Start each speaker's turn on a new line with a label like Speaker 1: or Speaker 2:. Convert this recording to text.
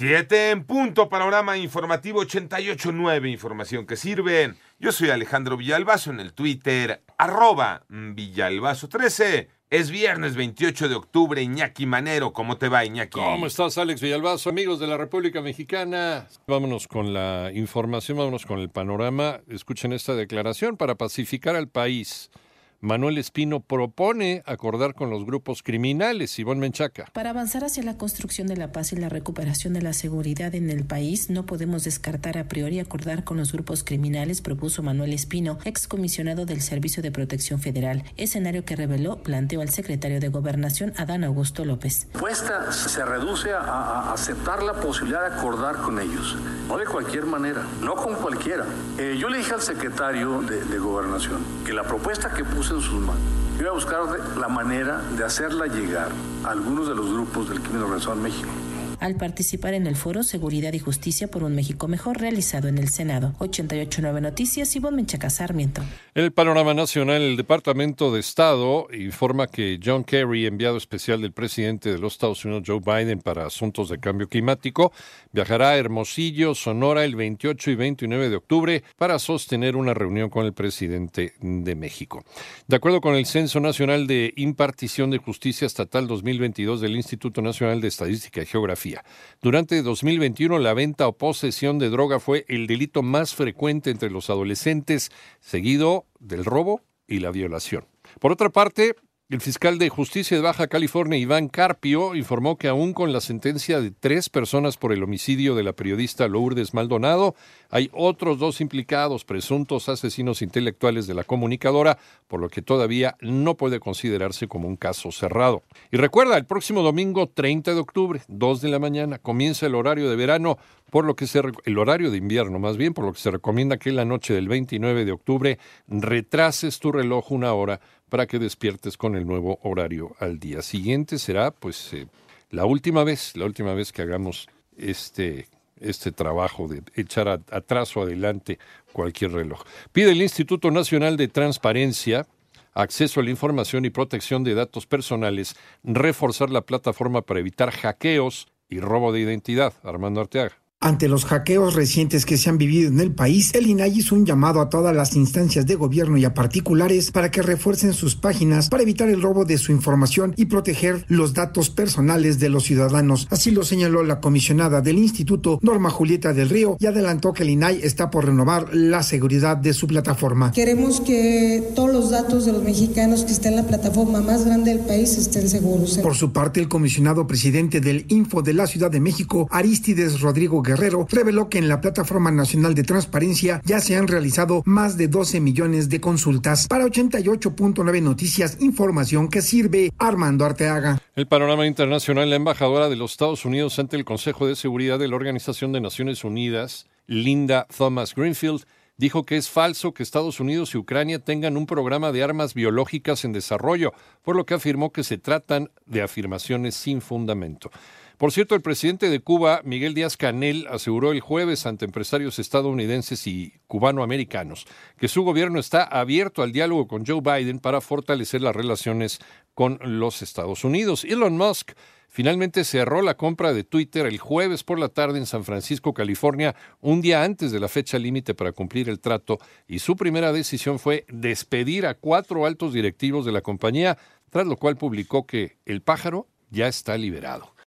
Speaker 1: Siete en punto, panorama informativo 88.9, información que sirve. Yo soy Alejandro Villalbazo en el Twitter, arroba Villalbazo13. Es viernes 28 de octubre, Iñaki Manero. ¿Cómo te va, Iñaki?
Speaker 2: ¿Cómo estás, Alex Villalbazo? Amigos de la República Mexicana, vámonos con la información, vámonos con el panorama. Escuchen esta declaración para pacificar al país. Manuel Espino propone acordar con los grupos criminales. Ivonne Menchaca.
Speaker 3: Para avanzar hacia la construcción de la paz y la recuperación de la seguridad en el país, no podemos descartar a priori acordar con los grupos criminales, propuso Manuel Espino, excomisionado del Servicio de Protección Federal, escenario que reveló planteó al secretario de Gobernación, Adán Augusto López.
Speaker 4: Puesta se reduce a, aceptar la posibilidad de acordar con ellos, no de cualquier manera, no con cualquiera. Eh, yo le dije al secretario de, de Gobernación que la propuesta que puse en sus manos. Yo voy a buscar la manera de hacerla llegar a algunos de los grupos del crimen organizado en México
Speaker 3: al participar en el foro Seguridad y Justicia por un México Mejor realizado en el Senado. 889 Noticias, Ivonne Menchaca Sarmiento.
Speaker 2: En el panorama nacional, el Departamento de Estado informa que John Kerry, enviado especial del presidente de los Estados Unidos, Joe Biden, para asuntos de cambio climático, viajará a Hermosillo, Sonora, el 28 y 29 de octubre para sostener una reunión con el presidente de México. De acuerdo con el Censo Nacional de Impartición de Justicia Estatal 2022 del Instituto Nacional de Estadística y Geografía, durante 2021, la venta o posesión de droga fue el delito más frecuente entre los adolescentes, seguido del robo y la violación. Por otra parte, el fiscal de justicia de Baja California, Iván Carpio, informó que aún con la sentencia de tres personas por el homicidio de la periodista Lourdes Maldonado, hay otros dos implicados, presuntos asesinos intelectuales de la comunicadora, por lo que todavía no puede considerarse como un caso cerrado. Y recuerda, el próximo domingo 30 de octubre, 2 de la mañana, comienza el horario de verano, por lo que se el horario de invierno más bien, por lo que se recomienda que en la noche del 29 de octubre retrases tu reloj una hora para que despiertes con el nuevo horario al día siguiente. Será pues eh, la última vez, la última vez que hagamos este, este trabajo de echar atrás o adelante cualquier reloj. Pide el Instituto Nacional de Transparencia acceso a la información y protección de datos personales, reforzar la plataforma para evitar hackeos y robo de identidad. Armando Arteaga.
Speaker 5: Ante los hackeos recientes que se han vivido en el país, el INAI hizo un llamado a todas las instancias de gobierno y a particulares para que refuercen sus páginas para evitar el robo de su información y proteger los datos personales de los ciudadanos. Así lo señaló la comisionada del instituto, Norma Julieta del Río, y adelantó que el INAI está por renovar la seguridad de su plataforma.
Speaker 6: Queremos que todos los datos de los mexicanos que estén en la plataforma más grande del país estén seguros.
Speaker 5: Por su parte, el comisionado presidente del Info de la Ciudad de México, Aristides Rodrigo Guerrero reveló que en la Plataforma Nacional de Transparencia ya se han realizado más de 12 millones de consultas. Para 88.9 Noticias, información que sirve Armando Arteaga.
Speaker 2: El panorama internacional, la embajadora de los Estados Unidos ante el Consejo de Seguridad de la Organización de Naciones Unidas, Linda Thomas Greenfield, dijo que es falso que Estados Unidos y Ucrania tengan un programa de armas biológicas en desarrollo, por lo que afirmó que se tratan de afirmaciones sin fundamento. Por cierto, el presidente de Cuba, Miguel Díaz Canel, aseguró el jueves ante empresarios estadounidenses y cubanoamericanos que su gobierno está abierto al diálogo con Joe Biden para fortalecer las relaciones con los Estados Unidos. Elon Musk finalmente cerró la compra de Twitter el jueves por la tarde en San Francisco, California, un día antes de la fecha límite para cumplir el trato, y su primera decisión fue despedir a cuatro altos directivos de la compañía, tras lo cual publicó que el pájaro ya está liberado.